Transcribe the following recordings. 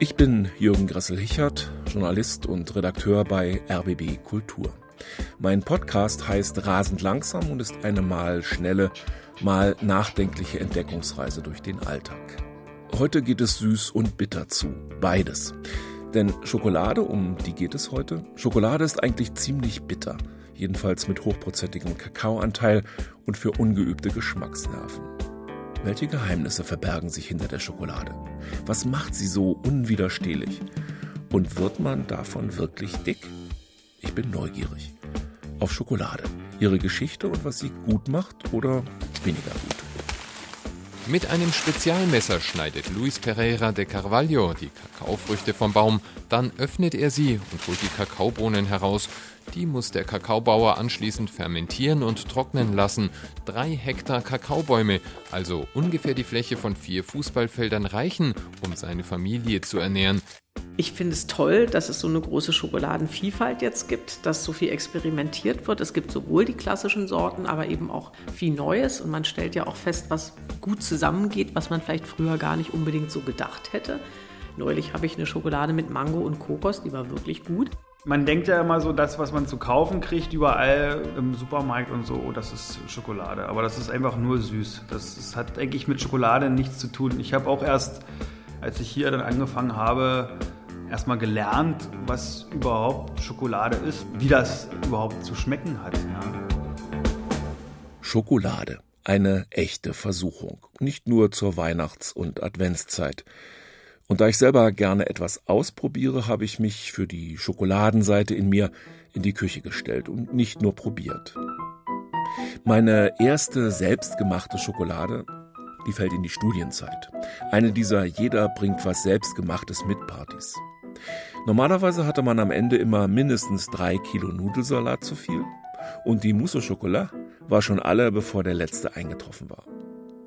Ich bin Jürgen Gressel-Hichert, Journalist und Redakteur bei RBB Kultur. Mein Podcast heißt Rasend langsam und ist eine mal schnelle, mal nachdenkliche Entdeckungsreise durch den Alltag. Heute geht es süß und bitter zu, beides. Denn Schokolade, um die geht es heute, Schokolade ist eigentlich ziemlich bitter, jedenfalls mit hochprozentigem Kakaoanteil und für ungeübte Geschmacksnerven. Welche Geheimnisse verbergen sich hinter der Schokolade? Was macht sie so unwiderstehlich? Und wird man davon wirklich dick? Ich bin neugierig. Auf Schokolade, ihre Geschichte und was sie gut macht oder weniger gut. Mit einem Spezialmesser schneidet Luis Pereira de Carvalho die Kakaofrüchte vom Baum, dann öffnet er sie und holt die Kakaobohnen heraus. Die muss der Kakaobauer anschließend fermentieren und trocknen lassen. Drei Hektar Kakaobäume, also ungefähr die Fläche von vier Fußballfeldern reichen, um seine Familie zu ernähren. Ich finde es toll, dass es so eine große Schokoladenvielfalt jetzt gibt, dass so viel experimentiert wird. Es gibt sowohl die klassischen Sorten, aber eben auch viel Neues. Und man stellt ja auch fest, was gut zusammengeht, was man vielleicht früher gar nicht unbedingt so gedacht hätte. Neulich habe ich eine Schokolade mit Mango und Kokos, die war wirklich gut. Man denkt ja immer so, das, was man zu kaufen kriegt, überall im Supermarkt und so, oh, das ist Schokolade. Aber das ist einfach nur süß. Das, das hat eigentlich mit Schokolade nichts zu tun. Ich habe auch erst, als ich hier dann angefangen habe, erstmal gelernt, was überhaupt Schokolade ist, wie das überhaupt zu schmecken hat. Ja. Schokolade. Eine echte Versuchung. Nicht nur zur Weihnachts- und Adventszeit. Und da ich selber gerne etwas ausprobiere, habe ich mich für die Schokoladenseite in mir in die Küche gestellt und nicht nur probiert. Meine erste selbstgemachte Schokolade, die fällt in die Studienzeit. Eine dieser Jeder bringt was Selbstgemachtes mit Partys. Normalerweise hatte man am Ende immer mindestens drei Kilo Nudelsalat zu viel und die Mousse au Chocolat war schon alle, bevor der letzte eingetroffen war.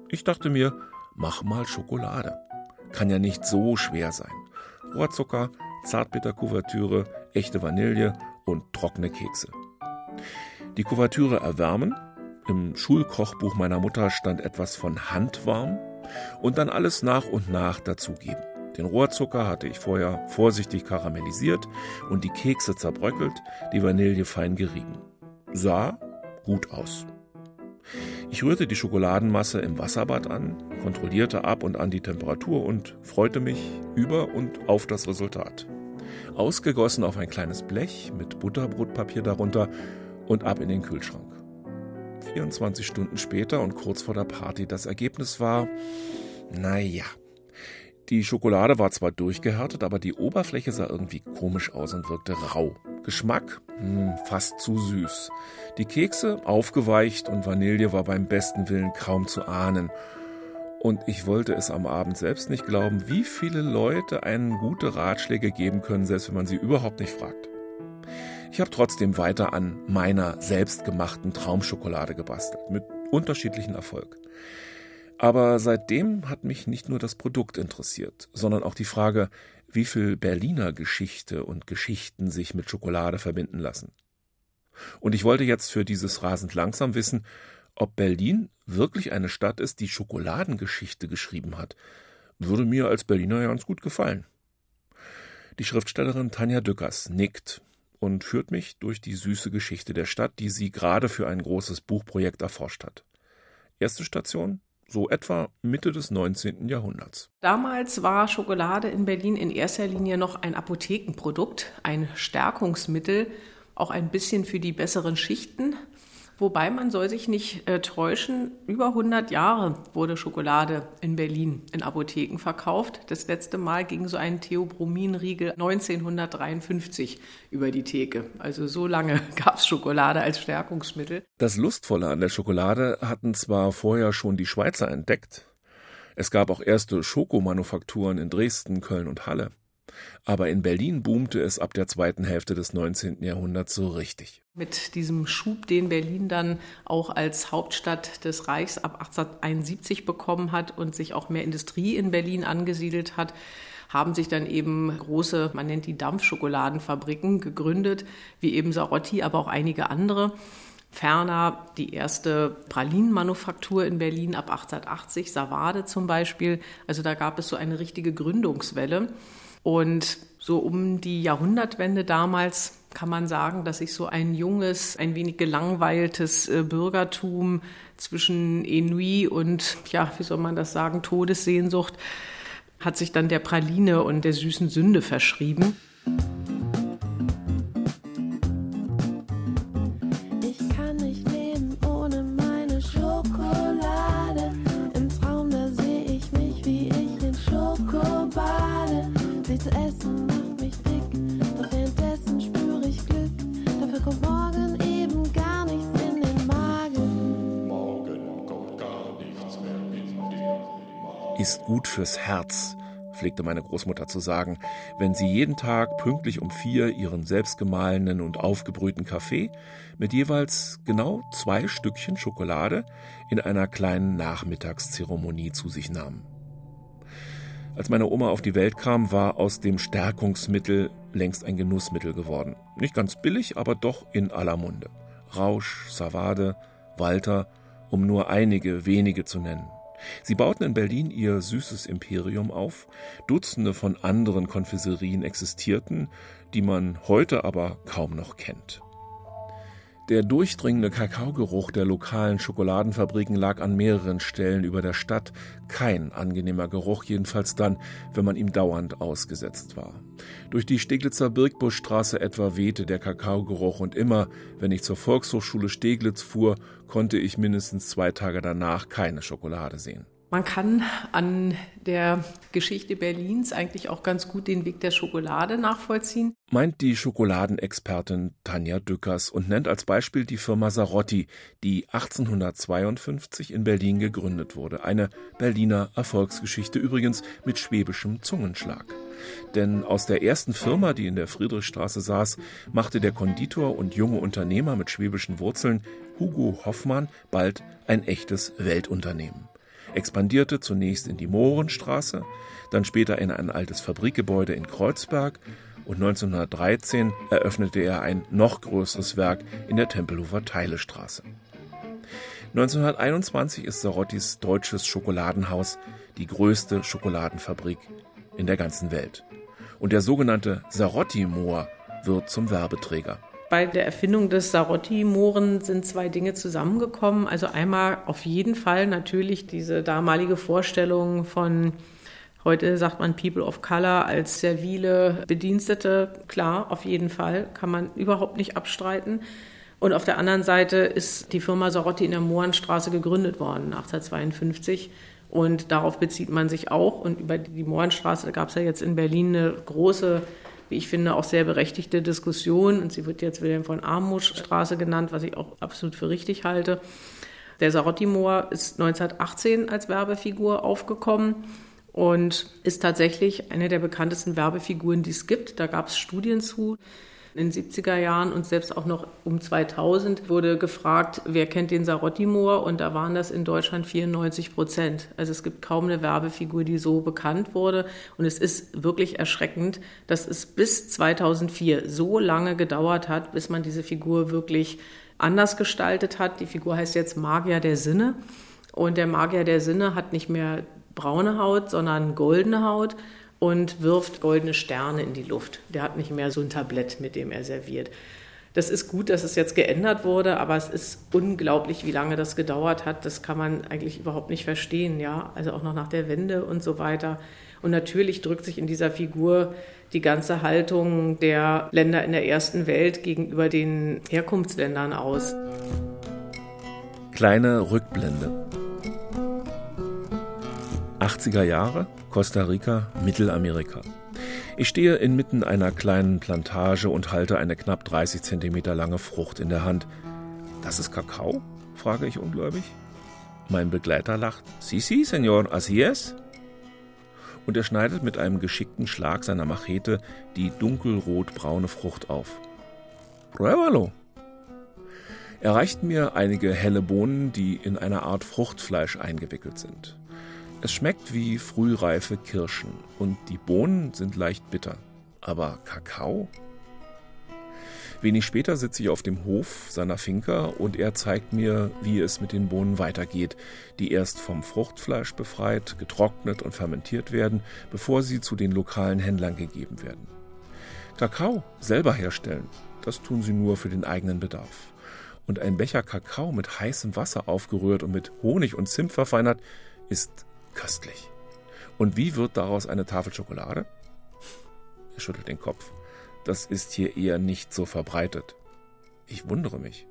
Ich dachte mir, mach mal Schokolade. Kann ja nicht so schwer sein. Rohrzucker, Zartbitterkuvertüre, echte Vanille und trockene Kekse. Die Kuvertüre erwärmen. Im Schulkochbuch meiner Mutter stand etwas von handwarm und dann alles nach und nach dazugeben. Den Rohrzucker hatte ich vorher vorsichtig karamellisiert und die Kekse zerbröckelt, die Vanille fein gerieben. Sah gut aus. Ich rührte die Schokoladenmasse im Wasserbad an, kontrollierte ab und an die Temperatur und freute mich über und auf das Resultat. Ausgegossen auf ein kleines Blech mit Butterbrotpapier darunter und ab in den Kühlschrank. 24 Stunden später und kurz vor der Party das Ergebnis war, naja, die Schokolade war zwar durchgehärtet, aber die Oberfläche sah irgendwie komisch aus und wirkte rau. Geschmack? Hm, fast zu süß. Die Kekse aufgeweicht und Vanille war beim besten Willen kaum zu ahnen. Und ich wollte es am Abend selbst nicht glauben, wie viele Leute einen gute Ratschläge geben können, selbst wenn man sie überhaupt nicht fragt. Ich habe trotzdem weiter an meiner selbstgemachten Traumschokolade gebastelt, mit unterschiedlichen Erfolg. Aber seitdem hat mich nicht nur das Produkt interessiert, sondern auch die Frage, wie viel Berliner Geschichte und Geschichten sich mit Schokolade verbinden lassen. Und ich wollte jetzt für dieses rasend langsam wissen, ob Berlin wirklich eine Stadt ist, die Schokoladengeschichte geschrieben hat. Würde mir als Berliner ja ganz gut gefallen. Die Schriftstellerin Tanja Dückers nickt und führt mich durch die süße Geschichte der Stadt, die sie gerade für ein großes Buchprojekt erforscht hat. Erste Station so etwa Mitte des 19. Jahrhunderts. Damals war Schokolade in Berlin in erster Linie noch ein Apothekenprodukt, ein Stärkungsmittel, auch ein bisschen für die besseren Schichten. Wobei man soll sich nicht äh, täuschen, über 100 Jahre wurde Schokolade in Berlin in Apotheken verkauft. Das letzte Mal ging so ein Theobrominriegel 1953 über die Theke. Also so lange gab es Schokolade als Stärkungsmittel. Das Lustvolle an der Schokolade hatten zwar vorher schon die Schweizer entdeckt. Es gab auch erste Schokomanufakturen in Dresden, Köln und Halle. Aber in Berlin boomte es ab der zweiten Hälfte des 19. Jahrhunderts so richtig. Mit diesem Schub, den Berlin dann auch als Hauptstadt des Reichs ab 1871 bekommen hat und sich auch mehr Industrie in Berlin angesiedelt hat, haben sich dann eben große, man nennt die Dampfschokoladenfabriken gegründet, wie eben Sarotti, aber auch einige andere. Ferner die erste Pralinenmanufaktur in Berlin ab 1880, Savade zum Beispiel. Also da gab es so eine richtige Gründungswelle. Und so um die Jahrhundertwende damals kann man sagen, dass sich so ein junges, ein wenig gelangweiltes äh, Bürgertum zwischen Ennui und, ja, wie soll man das sagen, Todessehnsucht hat sich dann der Praline und der süßen Sünde verschrieben. Fürs Herz, pflegte meine Großmutter zu sagen, wenn sie jeden Tag pünktlich um vier ihren selbstgemahlenen und aufgebrühten Kaffee mit jeweils genau zwei Stückchen Schokolade in einer kleinen Nachmittagszeremonie zu sich nahm. Als meine Oma auf die Welt kam, war aus dem Stärkungsmittel längst ein Genussmittel geworden. Nicht ganz billig, aber doch in aller Munde. Rausch, Savade, Walter, um nur einige wenige zu nennen. Sie bauten in Berlin ihr süßes Imperium auf, Dutzende von anderen Konfiserien existierten, die man heute aber kaum noch kennt. Der durchdringende Kakaogeruch der lokalen Schokoladenfabriken lag an mehreren Stellen über der Stadt. Kein angenehmer Geruch, jedenfalls dann, wenn man ihm dauernd ausgesetzt war. Durch die Steglitzer Birkbuschstraße etwa wehte der Kakaogeruch und immer, wenn ich zur Volkshochschule Steglitz fuhr, konnte ich mindestens zwei Tage danach keine Schokolade sehen. Man kann an der Geschichte Berlins eigentlich auch ganz gut den Weg der Schokolade nachvollziehen. Meint die Schokoladenexpertin Tanja Dückers und nennt als Beispiel die Firma Sarotti, die 1852 in Berlin gegründet wurde. Eine Berliner Erfolgsgeschichte übrigens mit schwäbischem Zungenschlag. Denn aus der ersten Firma, die in der Friedrichstraße saß, machte der Konditor und junge Unternehmer mit schwäbischen Wurzeln Hugo Hoffmann bald ein echtes Weltunternehmen expandierte zunächst in die Mohrenstraße, dann später in ein altes Fabrikgebäude in Kreuzberg und 1913 eröffnete er ein noch größeres Werk in der Tempelhofer Teilestraße. 1921 ist Sarottis deutsches Schokoladenhaus die größte Schokoladenfabrik in der ganzen Welt. Und der sogenannte Sarotti-Moor wird zum Werbeträger. Bei der Erfindung des Sarotti-Mohren sind zwei Dinge zusammengekommen. Also einmal auf jeden Fall natürlich diese damalige Vorstellung von Heute sagt man People of Color als servile Bedienstete. Klar, auf jeden Fall, kann man überhaupt nicht abstreiten. Und auf der anderen Seite ist die Firma Sarotti in der Mohrenstraße gegründet worden, 1852. Und darauf bezieht man sich auch. Und über die Mohrenstraße gab es ja jetzt in Berlin eine große wie ich finde, auch sehr berechtigte Diskussion. Und sie wird jetzt Wilhelm von Armusch-Straße genannt, was ich auch absolut für richtig halte. Der Sarotti-Moor ist 1918 als Werbefigur aufgekommen und ist tatsächlich eine der bekanntesten Werbefiguren, die es gibt. Da gab es Studien zu. In den 70er Jahren und selbst auch noch um 2000 wurde gefragt, wer kennt den Sarotti-Moor? Und da waren das in Deutschland 94 Prozent. Also es gibt kaum eine Werbefigur, die so bekannt wurde. Und es ist wirklich erschreckend, dass es bis 2004 so lange gedauert hat, bis man diese Figur wirklich anders gestaltet hat. Die Figur heißt jetzt Magier der Sinne. Und der Magier der Sinne hat nicht mehr braune Haut, sondern goldene Haut und wirft goldene Sterne in die Luft. Der hat nicht mehr so ein Tablett, mit dem er serviert. Das ist gut, dass es jetzt geändert wurde, aber es ist unglaublich, wie lange das gedauert hat. Das kann man eigentlich überhaupt nicht verstehen, ja. Also auch noch nach der Wende und so weiter. Und natürlich drückt sich in dieser Figur die ganze Haltung der Länder in der ersten Welt gegenüber den Herkunftsländern aus. Kleine Rückblende. 80er Jahre, Costa Rica, Mittelamerika. Ich stehe inmitten einer kleinen Plantage und halte eine knapp 30 Zentimeter lange Frucht in der Hand. Das ist Kakao? frage ich ungläubig. Mein Begleiter lacht. Si, si, Senor, así es. Und er schneidet mit einem geschickten Schlag seiner Machete die dunkelrot-braune Frucht auf. Pruébalo! Er reicht mir einige helle Bohnen, die in einer Art Fruchtfleisch eingewickelt sind. Es schmeckt wie frühreife Kirschen und die Bohnen sind leicht bitter. Aber Kakao? Wenig später sitze ich auf dem Hof seiner Finca und er zeigt mir, wie es mit den Bohnen weitergeht, die erst vom Fruchtfleisch befreit, getrocknet und fermentiert werden, bevor sie zu den lokalen Händlern gegeben werden. Kakao selber herstellen, das tun sie nur für den eigenen Bedarf. Und ein Becher Kakao mit heißem Wasser aufgerührt und mit Honig und Zimt verfeinert, ist köstlich. Und wie wird daraus eine Tafel Schokolade? Er schüttelt den Kopf. Das ist hier eher nicht so verbreitet. Ich wundere mich.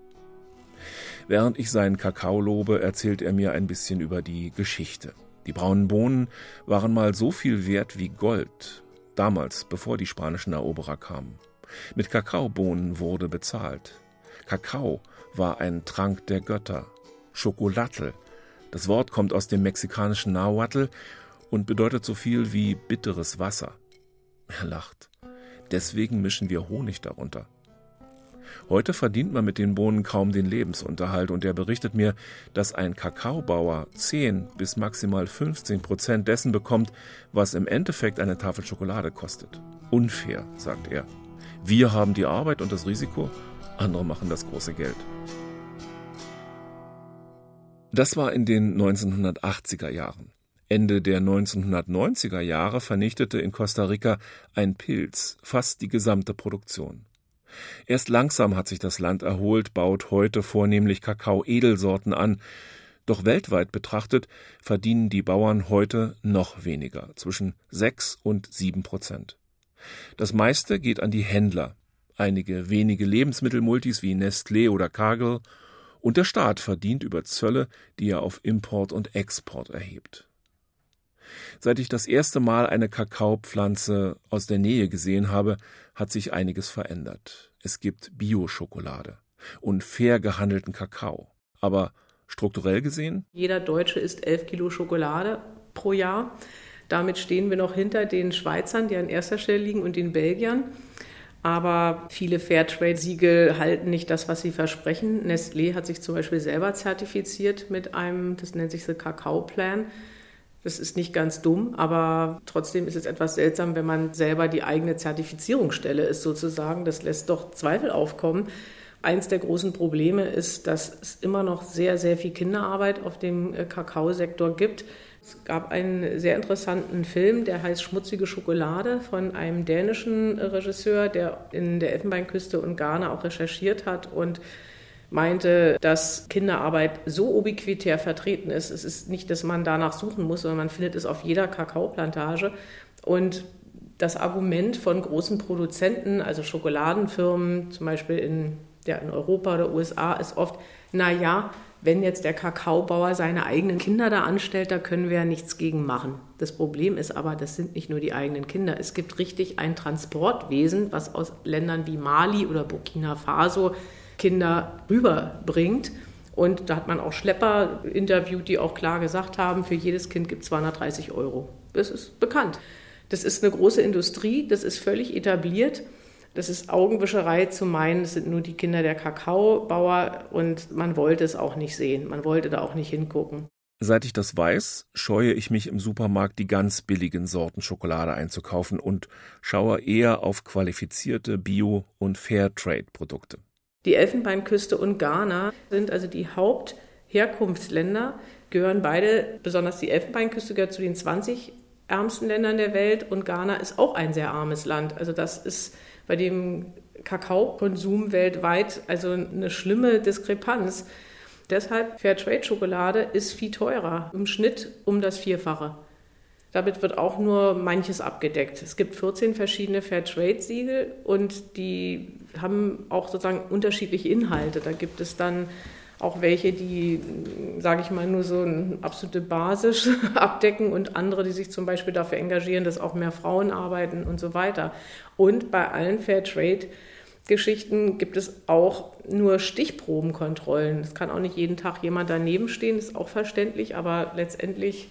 Während ich seinen Kakao lobe, erzählt er mir ein bisschen über die Geschichte. Die braunen Bohnen waren mal so viel wert wie Gold, damals, bevor die spanischen Eroberer kamen. Mit Kakaobohnen wurde bezahlt. Kakao war ein Trank der Götter. Schokolatl. Das Wort kommt aus dem mexikanischen Nahuatl und bedeutet so viel wie bitteres Wasser. Er lacht. Deswegen mischen wir Honig darunter. Heute verdient man mit den Bohnen kaum den Lebensunterhalt und er berichtet mir, dass ein Kakaobauer 10 bis maximal 15 Prozent dessen bekommt, was im Endeffekt eine Tafel Schokolade kostet. Unfair, sagt er. Wir haben die Arbeit und das Risiko, andere machen das große Geld. Das war in den 1980er Jahren. Ende der 1990er Jahre vernichtete in Costa Rica ein Pilz fast die gesamte Produktion. Erst langsam hat sich das Land erholt, baut heute vornehmlich Kakao-Edelsorten an. Doch weltweit betrachtet verdienen die Bauern heute noch weniger, zwischen sechs und sieben Prozent. Das meiste geht an die Händler, einige wenige Lebensmittelmultis wie Nestlé oder Cargill, und der Staat verdient über Zölle, die er auf Import und Export erhebt. Seit ich das erste Mal eine Kakaopflanze aus der Nähe gesehen habe, hat sich einiges verändert. Es gibt Bio-Schokolade und fair gehandelten Kakao. Aber strukturell gesehen? Jeder Deutsche isst 11 Kilo Schokolade pro Jahr. Damit stehen wir noch hinter den Schweizern, die an erster Stelle liegen, und den Belgiern. Aber viele Fairtrade-Siegel halten nicht das, was sie versprechen. Nestlé hat sich zum Beispiel selber zertifiziert mit einem, das nennt sich the Kakao Plan. Das ist nicht ganz dumm, aber trotzdem ist es etwas seltsam, wenn man selber die eigene Zertifizierungsstelle ist sozusagen. Das lässt doch Zweifel aufkommen. Eins der großen Probleme ist, dass es immer noch sehr, sehr viel Kinderarbeit auf dem äh, Kakaosektor gibt. Es gab einen sehr interessanten Film, der heißt Schmutzige Schokolade von einem dänischen Regisseur, der in der Elfenbeinküste und Ghana auch recherchiert hat und meinte, dass Kinderarbeit so ubiquitär vertreten ist. Es ist nicht, dass man danach suchen muss, sondern man findet es auf jeder Kakaoplantage. Und das Argument von großen Produzenten, also Schokoladenfirmen, zum Beispiel in, ja, in Europa oder USA, ist oft, na ja, wenn jetzt der Kakaobauer seine eigenen Kinder da anstellt, da können wir ja nichts gegen machen. Das Problem ist aber, das sind nicht nur die eigenen Kinder. Es gibt richtig ein Transportwesen, was aus Ländern wie Mali oder Burkina Faso Kinder rüberbringt. Und da hat man auch Schlepper interviewt, die auch klar gesagt haben, für jedes Kind gibt es 230 Euro. Das ist bekannt. Das ist eine große Industrie, das ist völlig etabliert. Das ist Augenwischerei zu meinen, es sind nur die Kinder der Kakaobauer und man wollte es auch nicht sehen. Man wollte da auch nicht hingucken. Seit ich das weiß, scheue ich mich im Supermarkt die ganz billigen Sorten Schokolade einzukaufen und schaue eher auf qualifizierte Bio- und Fairtrade-Produkte. Die Elfenbeinküste und Ghana sind also die Hauptherkunftsländer, gehören beide, besonders die Elfenbeinküste gehört zu den 20 ärmsten Ländern der Welt und Ghana ist auch ein sehr armes Land. Also das ist bei dem Kakaokonsum weltweit also eine schlimme Diskrepanz. Deshalb Fairtrade-Schokolade ist viel teurer, im Schnitt um das Vierfache. Damit wird auch nur manches abgedeckt. Es gibt 14 verschiedene Fairtrade-Siegel und die haben auch sozusagen unterschiedliche Inhalte. Da gibt es dann auch welche, die, sage ich mal, nur so eine absolute Basis abdecken und andere, die sich zum Beispiel dafür engagieren, dass auch mehr Frauen arbeiten und so weiter. Und bei allen Fairtrade-Geschichten gibt es auch nur Stichprobenkontrollen. Es kann auch nicht jeden Tag jemand daneben stehen, ist auch verständlich, aber letztendlich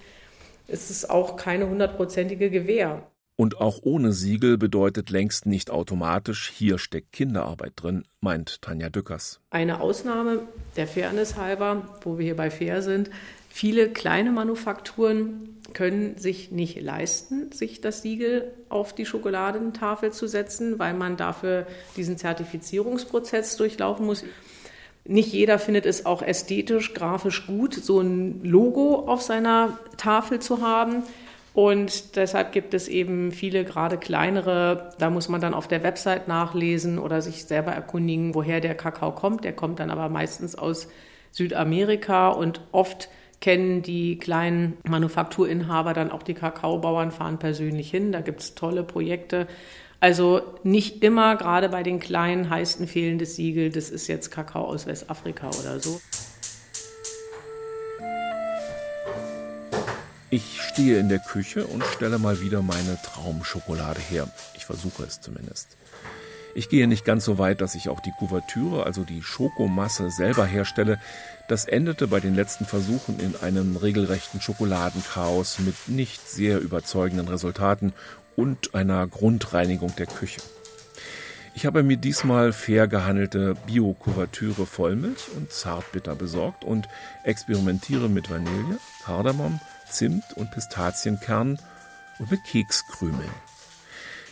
ist es auch keine hundertprozentige Gewähr. Und auch ohne Siegel bedeutet längst nicht automatisch, hier steckt Kinderarbeit drin, meint Tanja Dückers. Eine Ausnahme der Fairness halber, wo wir hier bei Fair sind, viele kleine Manufakturen können sich nicht leisten, sich das Siegel auf die Schokoladentafel zu setzen, weil man dafür diesen Zertifizierungsprozess durchlaufen muss. Nicht jeder findet es auch ästhetisch, grafisch gut, so ein Logo auf seiner Tafel zu haben. Und deshalb gibt es eben viele, gerade kleinere, da muss man dann auf der Website nachlesen oder sich selber erkundigen, woher der Kakao kommt. Der kommt dann aber meistens aus Südamerika und oft kennen die kleinen Manufakturinhaber dann auch die Kakaobauern, fahren persönlich hin. Da gibt es tolle Projekte. Also nicht immer, gerade bei den kleinen, heißt ein fehlendes Siegel, das ist jetzt Kakao aus Westafrika oder so. Ich stehe in der Küche und stelle mal wieder meine Traumschokolade her. Ich versuche es zumindest. Ich gehe nicht ganz so weit, dass ich auch die Kuvertüre, also die Schokomasse, selber herstelle. Das endete bei den letzten Versuchen in einem regelrechten Schokoladenchaos mit nicht sehr überzeugenden Resultaten und einer Grundreinigung der Küche. Ich habe mir diesmal fair gehandelte Bio-Kuvertüre Vollmilch und Zartbitter besorgt und experimentiere mit Vanille, Kardamom, Zimt und Pistazienkernen und mit Kekskrümeln.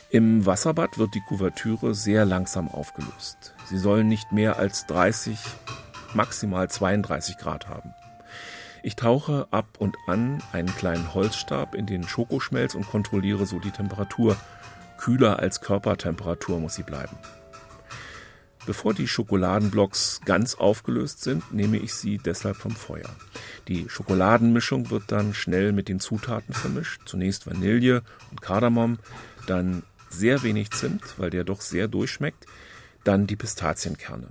Im Wasserbad wird die Kuvertüre sehr langsam aufgelöst. Sie soll nicht mehr als 30, maximal 32 Grad haben. Ich tauche ab und an einen kleinen Holzstab in den Schokoschmelz und kontrolliere so die Temperatur. Kühler als Körpertemperatur muss sie bleiben. Bevor die Schokoladenblocks ganz aufgelöst sind, nehme ich sie deshalb vom Feuer. Die Schokoladenmischung wird dann schnell mit den Zutaten vermischt. Zunächst Vanille und Kardamom, dann sehr wenig Zimt, weil der doch sehr durchschmeckt, dann die Pistazienkerne.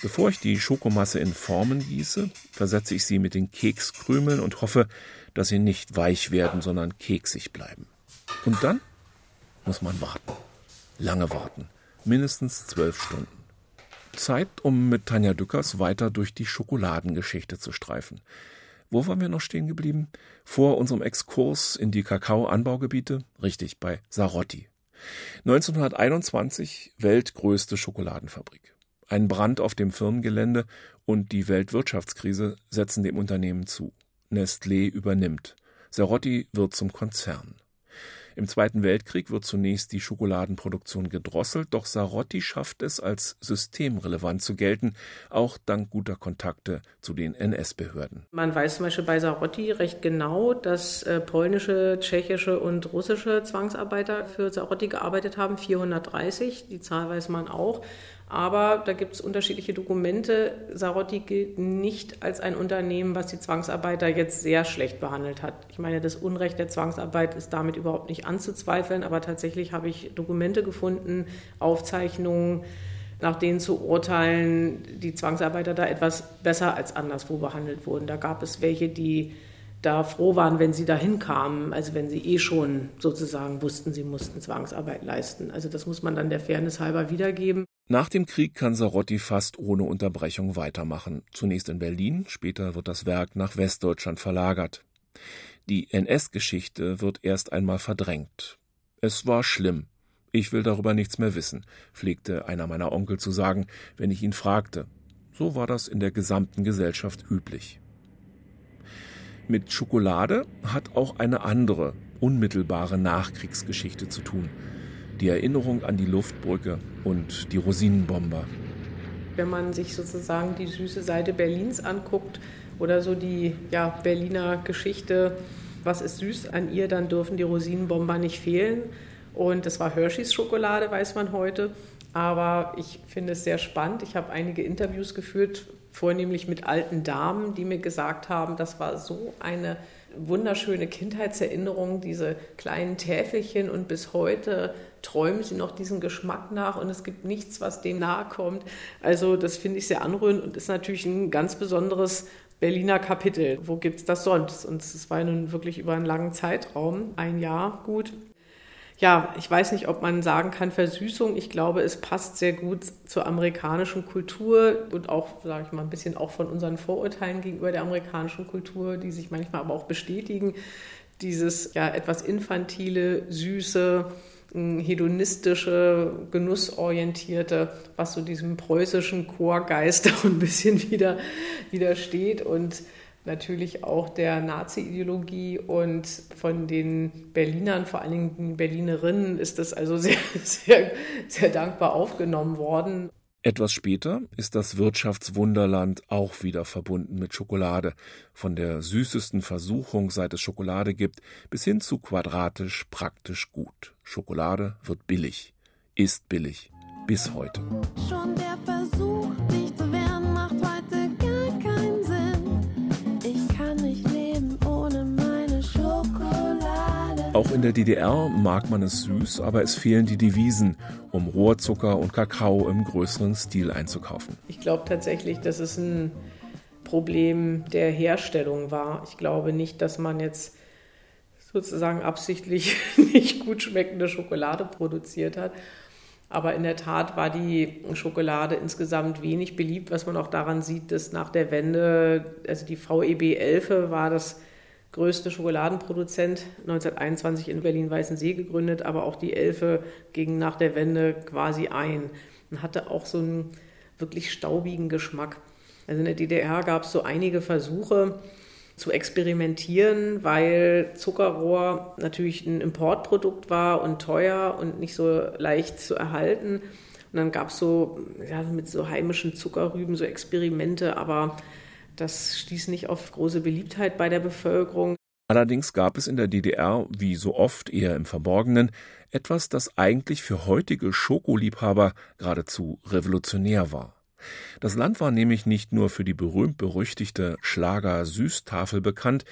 Bevor ich die Schokomasse in Formen gieße, versetze ich sie mit den Kekskrümeln und hoffe, dass sie nicht weich werden, sondern keksig bleiben. Und dann muss man warten. Lange warten mindestens zwölf Stunden. Zeit, um mit Tanja Dückers weiter durch die Schokoladengeschichte zu streifen. Wo waren wir noch stehen geblieben? Vor unserem Exkurs in die Kakaoanbaugebiete? Richtig, bei Sarotti. 1921 weltgrößte Schokoladenfabrik. Ein Brand auf dem Firmengelände und die Weltwirtschaftskrise setzen dem Unternehmen zu. Nestlé übernimmt. Sarotti wird zum Konzern. Im Zweiten Weltkrieg wird zunächst die Schokoladenproduktion gedrosselt, doch Sarotti schafft es, als systemrelevant zu gelten, auch dank guter Kontakte zu den NS-Behörden. Man weiß zum Beispiel bei Sarotti recht genau, dass äh, polnische, tschechische und russische Zwangsarbeiter für Sarotti gearbeitet haben, 430, die Zahl weiß man auch. Aber da gibt es unterschiedliche Dokumente. Sarotti gilt nicht als ein Unternehmen, was die Zwangsarbeiter jetzt sehr schlecht behandelt hat. Ich meine, das Unrecht der Zwangsarbeit ist damit überhaupt nicht anzuzweifeln, aber tatsächlich habe ich Dokumente gefunden, Aufzeichnungen, nach denen zu urteilen, die Zwangsarbeiter da etwas besser als anderswo behandelt wurden. Da gab es welche, die da froh waren, wenn sie dahin kamen, also wenn sie eh schon sozusagen wussten, sie mussten Zwangsarbeit leisten. Also das muss man dann der Fairness halber wiedergeben. Nach dem Krieg kann Sarotti fast ohne Unterbrechung weitermachen. Zunächst in Berlin, später wird das Werk nach Westdeutschland verlagert. Die NS-Geschichte wird erst einmal verdrängt. Es war schlimm. Ich will darüber nichts mehr wissen, pflegte einer meiner Onkel zu sagen, wenn ich ihn fragte. So war das in der gesamten Gesellschaft üblich. Mit Schokolade hat auch eine andere, unmittelbare Nachkriegsgeschichte zu tun. Die Erinnerung an die Luftbrücke und die Rosinenbomber. Wenn man sich sozusagen die süße Seite Berlins anguckt oder so die ja, Berliner Geschichte, was ist süß an ihr, dann dürfen die Rosinenbomber nicht fehlen. Und das war Hershey's Schokolade, weiß man heute. Aber ich finde es sehr spannend. Ich habe einige Interviews geführt vornehmlich mit alten Damen, die mir gesagt haben, das war so eine wunderschöne Kindheitserinnerung, diese kleinen Täfelchen und bis heute träumen sie noch diesen Geschmack nach und es gibt nichts, was dem nahe kommt. Also das finde ich sehr anrührend und ist natürlich ein ganz besonderes Berliner Kapitel. Wo gibt es das sonst? Und es war nun wirklich über einen langen Zeitraum, ein Jahr gut ja, ich weiß nicht, ob man sagen kann Versüßung. Ich glaube, es passt sehr gut zur amerikanischen Kultur und auch, sage ich mal, ein bisschen auch von unseren Vorurteilen gegenüber der amerikanischen Kultur, die sich manchmal aber auch bestätigen. dieses ja etwas infantile, süße, hedonistische, genussorientierte, was so diesem preußischen Chorgeist auch ein bisschen wieder widersteht und natürlich auch der Nazi-Ideologie und von den Berlinern, vor allen Dingen den Berlinerinnen, ist das also sehr, sehr, sehr dankbar aufgenommen worden. Etwas später ist das Wirtschaftswunderland auch wieder verbunden mit Schokolade, von der süßesten Versuchung, seit es Schokolade gibt, bis hin zu quadratisch praktisch gut. Schokolade wird billig, ist billig, bis heute. Schon der Versuch, dich zu werden, Auch in der DDR mag man es süß, aber es fehlen die Devisen um Rohrzucker und Kakao im größeren Stil einzukaufen. Ich glaube tatsächlich, dass es ein Problem der Herstellung war. Ich glaube nicht, dass man jetzt sozusagen absichtlich nicht gut schmeckende Schokolade produziert hat. Aber in der Tat war die Schokolade insgesamt wenig beliebt, was man auch daran sieht, dass nach der Wende, also die VEB Elfe war das größte Schokoladenproduzent, 1921 in Berlin-Weißensee gegründet, aber auch die Elfe ging nach der Wende quasi ein und hatte auch so einen wirklich staubigen Geschmack. Also in der DDR gab es so einige Versuche zu experimentieren, weil Zuckerrohr natürlich ein Importprodukt war und teuer und nicht so leicht zu erhalten. Und dann gab es so ja, mit so heimischen Zuckerrüben so Experimente, aber das stieß nicht auf große Beliebtheit bei der Bevölkerung. Allerdings gab es in der DDR, wie so oft eher im Verborgenen, etwas, das eigentlich für heutige Schokoliebhaber geradezu revolutionär war. Das Land war nämlich nicht nur für die berühmt-berüchtigte Schlager-Süßtafel bekannt,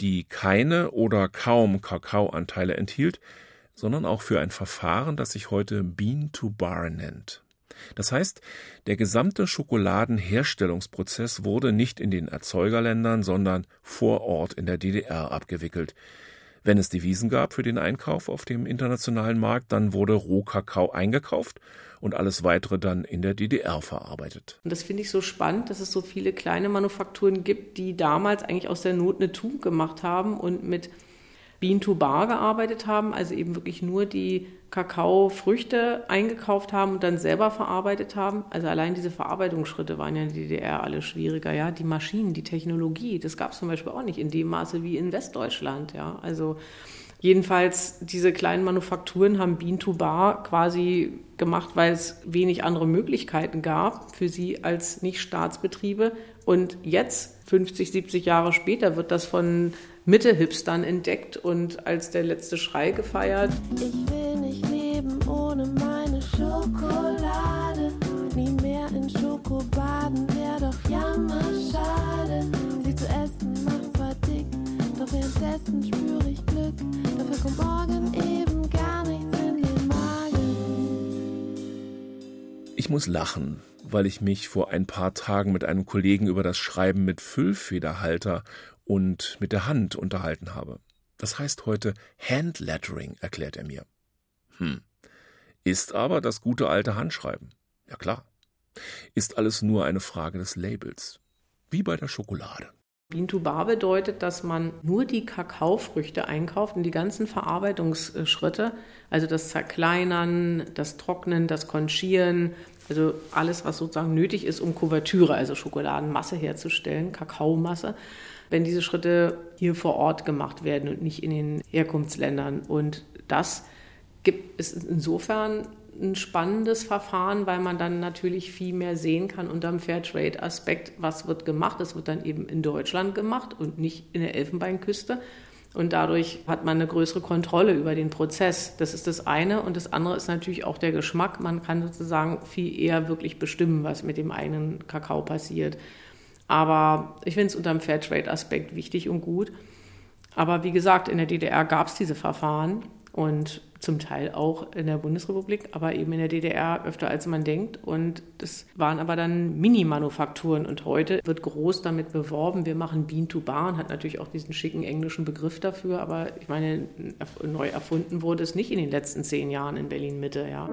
die keine oder kaum Kakaoanteile enthielt, sondern auch für ein Verfahren, das sich heute Bean to Bar nennt. Das heißt, der gesamte Schokoladenherstellungsprozess wurde nicht in den Erzeugerländern, sondern vor Ort in der DDR abgewickelt. Wenn es Devisen gab für den Einkauf auf dem internationalen Markt, dann wurde Rohkakao eingekauft und alles weitere dann in der DDR verarbeitet. Und das finde ich so spannend, dass es so viele kleine Manufakturen gibt, die damals eigentlich aus der Not eine Tugend gemacht haben und mit Bean to Bar gearbeitet haben, also eben wirklich nur die Kakaofrüchte eingekauft haben und dann selber verarbeitet haben. Also allein diese Verarbeitungsschritte waren ja in der DDR alle schwieriger, ja. Die Maschinen, die Technologie, das gab es zum Beispiel auch nicht in dem Maße wie in Westdeutschland, ja. Also jedenfalls diese kleinen Manufakturen haben Bean to Bar quasi gemacht, weil es wenig andere Möglichkeiten gab für sie als Nicht-Staatsbetriebe. Und jetzt, 50, 70 Jahre später, wird das von Mitte-Hipstern entdeckt und als der letzte Schrei gefeiert. Ich will nicht leben ohne meine Schokolade. Nie mehr in Schokobaden, wär doch jammerschade. Sie zu essen macht zwar dick, doch währenddessen spüre ich Glück. Dafür kommt morgen eben gar nichts in den Magen. Ich muss lachen, weil ich mich vor ein paar Tagen mit einem Kollegen über das Schreiben mit Füllfederhalter und mit der Hand unterhalten habe. Das heißt heute Handlettering, erklärt er mir. Hm. Ist aber das gute alte Handschreiben. Ja klar. Ist alles nur eine Frage des Labels. Wie bei der Schokolade. Bean to Bar bedeutet, dass man nur die Kakaofrüchte einkauft und die ganzen Verarbeitungsschritte, also das Zerkleinern, das Trocknen, das Konchieren, also alles, was sozusagen nötig ist, um Kuvertüre, also Schokoladenmasse herzustellen, Kakaomasse, wenn diese Schritte hier vor Ort gemacht werden und nicht in den Herkunftsländern. Und das gibt es insofern ein spannendes Verfahren, weil man dann natürlich viel mehr sehen kann unter dem Fairtrade-Aspekt, was wird gemacht. Es wird dann eben in Deutschland gemacht und nicht in der Elfenbeinküste. Und dadurch hat man eine größere Kontrolle über den Prozess. Das ist das eine. Und das andere ist natürlich auch der Geschmack. Man kann sozusagen viel eher wirklich bestimmen, was mit dem eigenen Kakao passiert. Aber ich finde es unter dem Fairtrade-Aspekt wichtig und gut. Aber wie gesagt, in der DDR gab es diese Verfahren und zum Teil auch in der Bundesrepublik, aber eben in der DDR öfter als man denkt. Und das waren aber dann Mini-Manufakturen. Und heute wird groß damit beworben, wir machen Bean to Bar und hat natürlich auch diesen schicken englischen Begriff dafür. Aber ich meine, neu erfunden wurde es nicht in den letzten zehn Jahren in Berlin-Mitte, ja.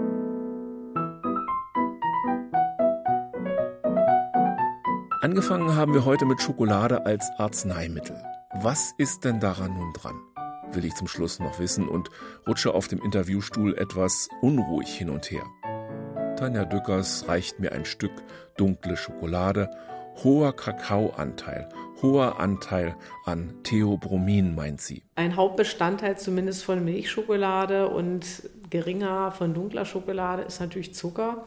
Angefangen haben wir heute mit Schokolade als Arzneimittel. Was ist denn daran nun dran? will ich zum Schluss noch wissen und rutsche auf dem Interviewstuhl etwas unruhig hin und her. Tanja Dückers reicht mir ein Stück dunkle Schokolade, hoher Kakaoanteil, hoher Anteil an Theobromin, meint sie. Ein Hauptbestandteil zumindest von Milchschokolade und geringer von dunkler Schokolade ist natürlich Zucker.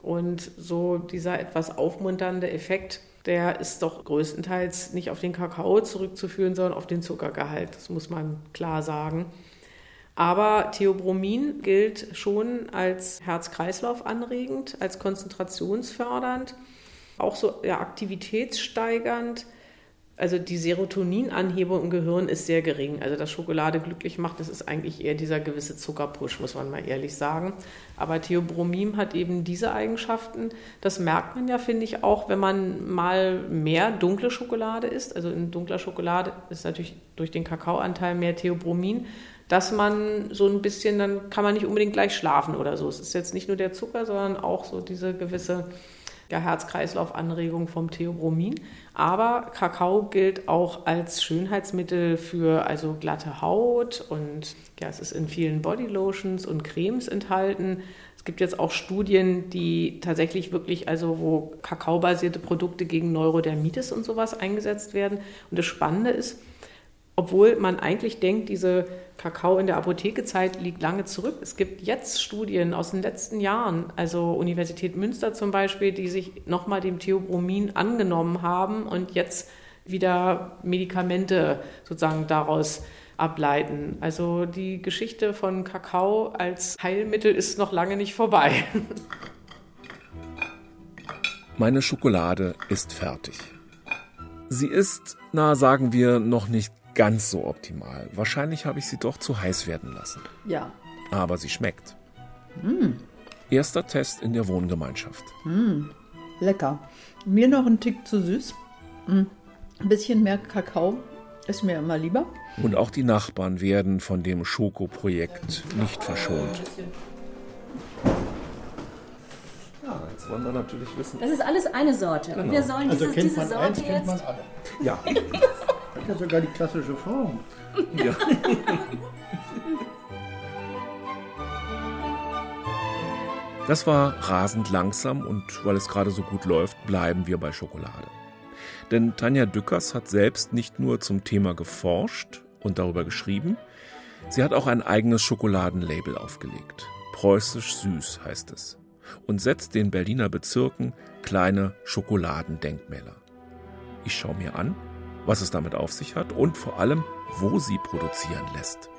Und so dieser etwas aufmunternde Effekt, der ist doch größtenteils nicht auf den Kakao zurückzuführen, sondern auf den Zuckergehalt. Das muss man klar sagen. Aber Theobromin gilt schon als Herz-Kreislauf anregend, als konzentrationsfördernd, auch so ja, aktivitätssteigernd also die Serotoninanhebung im Gehirn ist sehr gering. Also dass Schokolade glücklich macht, das ist eigentlich eher dieser gewisse Zuckerpush, muss man mal ehrlich sagen. Aber Theobromim hat eben diese Eigenschaften. Das merkt man ja, finde ich, auch, wenn man mal mehr dunkle Schokolade isst. Also in dunkler Schokolade ist natürlich durch den Kakaoanteil mehr Theobromin dass man so ein bisschen, dann kann man nicht unbedingt gleich schlafen oder so. Es ist jetzt nicht nur der Zucker, sondern auch so diese gewisse ja, Herz-Kreislauf-Anregung vom Theobromin. Aber Kakao gilt auch als Schönheitsmittel für also glatte Haut und ja, es ist in vielen Bodylotions und Cremes enthalten. Es gibt jetzt auch Studien, die tatsächlich wirklich, also wo kakaobasierte Produkte gegen Neurodermitis und sowas eingesetzt werden. Und das Spannende ist, obwohl man eigentlich denkt, diese Kakao in der Apothekezeit liegt lange zurück. Es gibt jetzt Studien aus den letzten Jahren, also Universität Münster zum Beispiel, die sich nochmal dem Theobromin angenommen haben und jetzt wieder Medikamente sozusagen daraus ableiten. Also die Geschichte von Kakao als Heilmittel ist noch lange nicht vorbei. Meine Schokolade ist fertig. Sie ist, na sagen wir, noch nicht ganz so optimal. Wahrscheinlich habe ich sie doch zu heiß werden lassen. Ja. Aber sie schmeckt. Mm. Erster Test in der Wohngemeinschaft. Mm. Lecker. Mir noch ein Tick zu süß. Mm. Ein bisschen mehr Kakao ist mir immer lieber. Und auch die Nachbarn werden von dem Schoko-Projekt nicht verschont. Ja, jetzt wollen wir natürlich wissen. Das ist alles eine Sorte. Genau. Und wir sollen also dieses, kennt diese man Sorte eins, jetzt. kennt man alle. Ja. Hat ja sogar die klassische Form. Ja. Das war rasend langsam und weil es gerade so gut läuft, bleiben wir bei Schokolade. Denn Tanja Dückers hat selbst nicht nur zum Thema geforscht und darüber geschrieben, sie hat auch ein eigenes Schokoladenlabel aufgelegt. Preußisch süß heißt es. Und setzt den Berliner Bezirken kleine Schokoladendenkmäler. Ich schaue mir an, was es damit auf sich hat und vor allem, wo sie produzieren lässt.